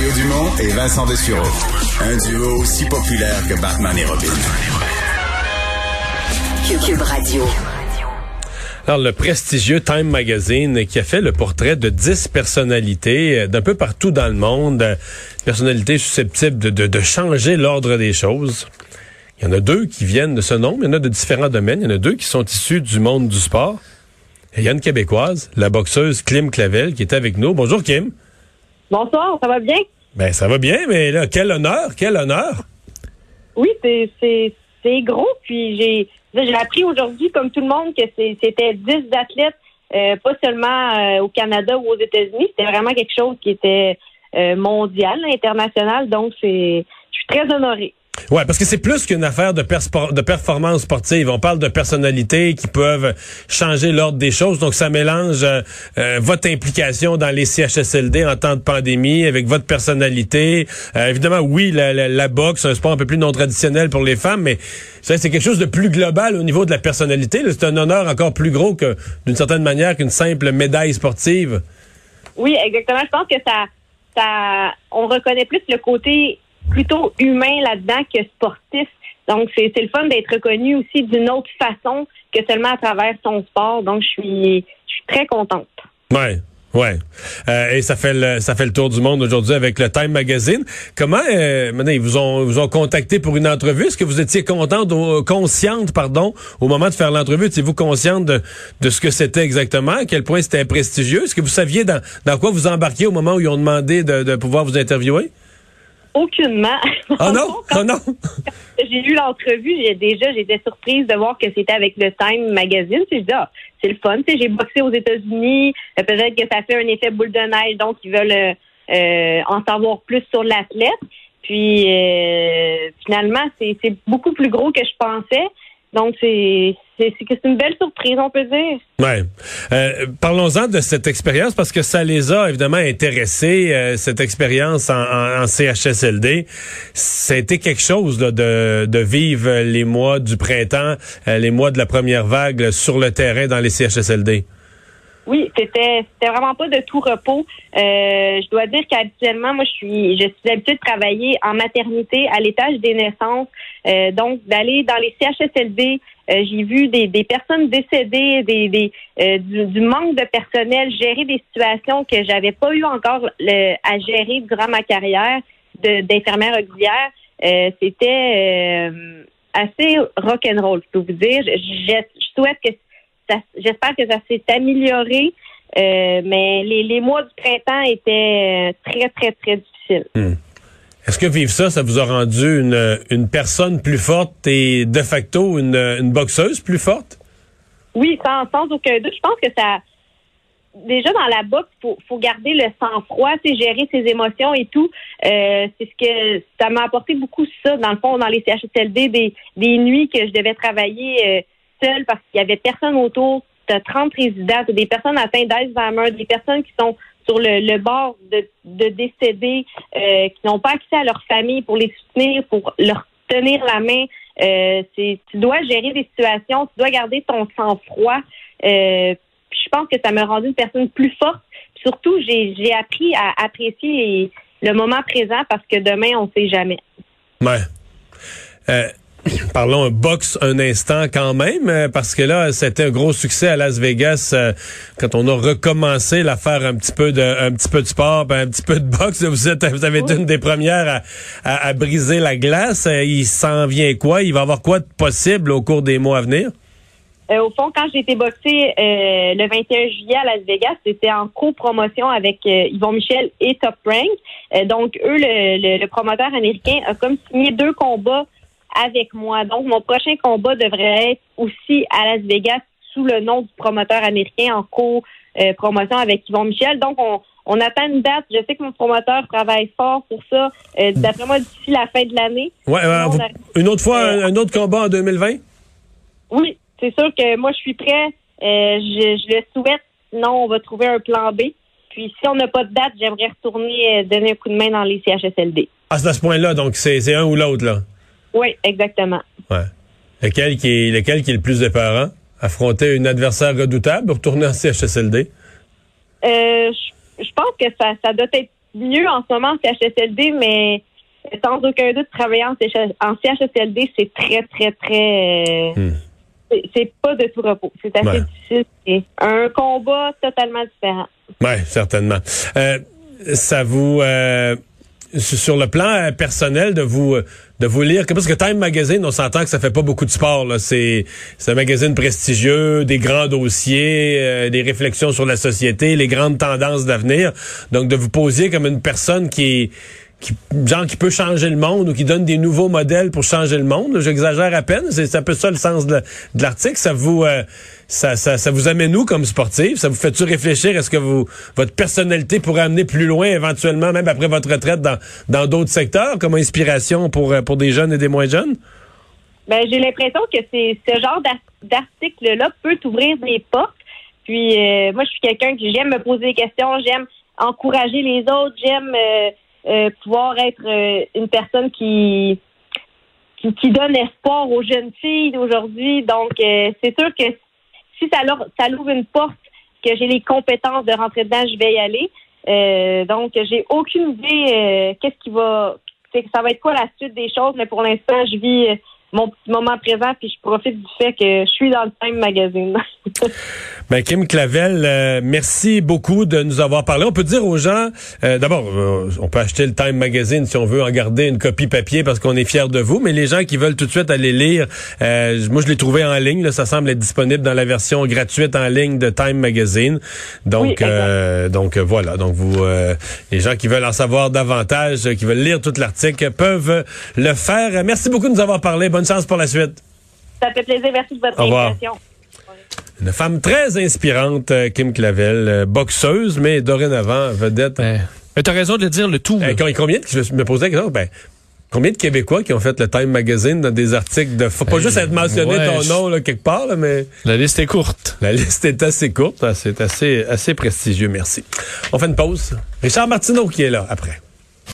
Mario Dumont et Vincent Dessureau. Un duo aussi populaire que Batman et Robin. Cube Radio. Alors, le prestigieux Time Magazine qui a fait le portrait de 10 personnalités euh, d'un peu partout dans le monde, personnalités susceptibles de, de, de changer l'ordre des choses. Il y en a deux qui viennent de ce nombre, il y en a de différents domaines, il y en a deux qui sont issus du monde du sport. Et il y a une Québécoise, la boxeuse Kim Clavel, qui est avec nous. Bonjour Kim. Bonsoir, ça va bien? Ben ça va bien, mais là, quel honneur, quel honneur. Oui, c'est gros. Puis j'ai j'ai appris aujourd'hui, comme tout le monde, que c'était 10 athlètes, euh, pas seulement euh, au Canada ou aux États-Unis. C'était vraiment quelque chose qui était euh, mondial, international. Donc c'est je suis très honorée. Ouais, parce que c'est plus qu'une affaire de, de performance sportive. On parle de personnalités qui peuvent changer l'ordre des choses. Donc, ça mélange euh, euh, votre implication dans les CHSLD en temps de pandémie avec votre personnalité. Euh, évidemment, oui, la, la, la, boxe, un sport un peu plus non traditionnel pour les femmes, mais c'est quelque chose de plus global au niveau de la personnalité. C'est un honneur encore plus gros que, d'une certaine manière, qu'une simple médaille sportive. Oui, exactement. Je pense que ça, ça, on reconnaît plus le côté plutôt humain là-dedans que sportif. Donc, c'est le fun d'être reconnu aussi d'une autre façon que seulement à travers son sport. Donc, je suis, je suis très contente. Ouais. Ouais, euh, et ça fait le ça fait le tour du monde aujourd'hui avec le Time Magazine. Comment euh, maintenant ils vous ont vous ont contacté pour une entrevue? Est-ce que vous étiez contente ou consciente pardon au moment de faire l'entrevue? Étiez-vous consciente de, de ce que c'était exactement? À quel point c'était prestigieux? Est-ce que vous saviez dans dans quoi vous embarquiez au moment où ils ont demandé de, de pouvoir vous interviewer? Aucunement. Oh non? Oh non? j'ai lu l'entrevue, j'ai déjà j'étais surprise de voir que c'était avec le Time Magazine. Je dis, ah, c'est le fun. j'ai boxé aux États-Unis. Euh, peut-être que ça fait un effet boule de neige, donc ils veulent euh, euh, en savoir plus sur l'athlète. Puis finalement, c'est beaucoup plus gros que je pensais. Donc, c'est une belle surprise, on peut dire. Ouais. Euh, Parlons-en de cette expérience parce que ça les a évidemment intéressés, euh, cette expérience en, en, CHSLD. Ça a été quelque chose de, de vivre les mois du printemps, euh, les mois de la première vague sur le terrain dans les CHSLD. Oui, c'était c'était vraiment pas de tout repos. Euh, je dois dire qu'habituellement, moi, je suis je suis habituée de travailler en maternité à l'étage des naissances, euh, donc d'aller dans les CHSLD. Euh, j'ai vu des, des personnes décédées, des, des du, manque de personnel, gérer des situations que j'avais pas eu encore à gérer durant ma carrière d'infirmière auxiliaire. C'était assez rock'n'roll, je peux vous dire. Je, je souhaite que j'espère que ça s'est amélioré. Euh, mais les, mois du printemps étaient euh, très, très, très difficiles. Hmm. Est-ce que vivre ça, ça vous a rendu une, une personne plus forte et de facto une, une boxeuse plus forte? Oui, sans, sans aucun doute. Je pense que ça. Déjà dans la boxe, faut, faut garder le sang-froid, c'est gérer ses émotions et tout. Euh, c'est ce que ça m'a apporté beaucoup ça. Dans le fond, dans les CHSLD, des, des nuits que je devais travailler seule parce qu'il y avait personne autour. Tu as 30 résidents, des personnes atteintes d'Alzheimer, des personnes qui sont sur le, bord de, de décéder, euh, qui n'ont pas accès à leur famille pour les soutenir, pour leur tenir la main. Euh, tu dois gérer des situations, tu dois garder ton sang-froid. Euh, je pense que ça m'a rendu une personne plus forte. surtout, j'ai appris à apprécier le moment présent parce que demain, on ne sait jamais. Ouais. Parlons boxe un instant quand même, euh, parce que là, c'était un gros succès à Las Vegas euh, quand on a recommencé à faire un petit peu de, un petit peu de sport, ben, un petit peu de boxe. Vous êtes, vous avez été une des premières à, à, briser la glace. Euh, il s'en vient quoi? Il va y avoir quoi de possible au cours des mois à venir? Au fond, quand j'ai été boxée le 21 juillet à Las Vegas, c'était en co-promotion avec Yvon Michel et Top Rank. donc, eux, le, le promoteur américain a comme signé deux combats avec moi. Donc, mon prochain combat devrait être aussi à Las Vegas sous le nom du promoteur américain en co-promotion avec Yvon Michel. Donc, on, on attend une date. Je sais que mon promoteur travaille fort pour ça. Euh, d'après moi, d'ici la fin de l'année. Ouais, une autre fois, euh, un autre combat en 2020? Oui, c'est sûr que moi, je suis prêt. Euh, je, je, le souhaite. Sinon, on va trouver un plan B. Puis, si on n'a pas de date, j'aimerais retourner donner un coup de main dans les CHSLD. Ah, c'est à ce point-là. Donc, c'est un ou l'autre, là? Oui, exactement. Ouais. Lequel qui est, lequel qui est le plus épeurant? Affronter une adversaire redoutable ou retourner en CHSLD? Euh, je, pense que ça, ça doit être mieux en ce moment en CHSLD, mais sans aucun doute, travailler en, CHSLD, c'est très, très, très... Euh, hmm. C'est pas de tout repos. C'est assez difficile. C'est un combat totalement différent. Oui, certainement. Euh, ça vous... Euh, sur le plan personnel de vous de vous lire parce que Time Magazine on s'entend que ça fait pas beaucoup de sport là. C'est c'est un magazine prestigieux des grands dossiers des réflexions sur la société les grandes tendances d'avenir. Donc de vous poser comme une personne qui qui, genre qui peut changer le monde ou qui donne des nouveaux modèles pour changer le monde. J'exagère à peine. C'est un peu ça le sens de, l'article. Ça vous euh, ça, ça, ça, vous amène où comme sportif? Ça vous fait-tu réfléchir? Est-ce que vous votre personnalité pourrait amener plus loin éventuellement, même après votre retraite, dans dans d'autres secteurs, comme inspiration pour, euh, pour des jeunes et des moins jeunes? Ben, j'ai l'impression que c'est ce genre d'article-là peut ouvrir des portes. Puis euh, moi, je suis quelqu'un qui j'aime me poser des questions, j'aime encourager les autres, j'aime euh, pouvoir être euh, une personne qui, qui, donne espoir aux jeunes filles d'aujourd'hui. Donc, euh, c'est sûr que si ça leur ça l'ouvre une porte, que j'ai les compétences de rentrer dedans, je vais y aller. donc, j'ai aucune idée qu'est-ce qui va, ça va être quoi la suite des choses, mais pour l'instant, je vis mon petit moment présent, puis je profite du fait que je suis dans le Time Magazine. ben, Kim Clavel, euh, merci beaucoup de nous avoir parlé. On peut dire aux gens, euh, d'abord, euh, on peut acheter le Time Magazine si on veut en garder une copie papier parce qu'on est fiers de vous, mais les gens qui veulent tout de suite aller lire, moi je l'ai trouvé en ligne, là, ça semble être disponible dans la version gratuite en ligne de Time Magazine. Donc, donc voilà, donc vous, les gens qui veulent en savoir davantage, qui veulent lire tout l'article, peuvent le faire. Merci beaucoup de nous avoir parlé. Bonne chance pour la suite. Ça fait plaisir. Merci de votre invitation. Une femme très inspirante, euh, Kim Clavel, euh, boxeuse, mais dorénavant vedette. Ben, mais t'as raison de dire le tout. Eh, combien de, je me posais la question, ben, combien de Québécois qui ont fait le Time Magazine dans des articles de... Faut pas ben, juste être mentionné ton nom là, quelque part, là, mais... La liste est courte. La liste est assez courte. C'est assez, assez prestigieux, merci. On fait une pause. Richard Martineau qui est là après.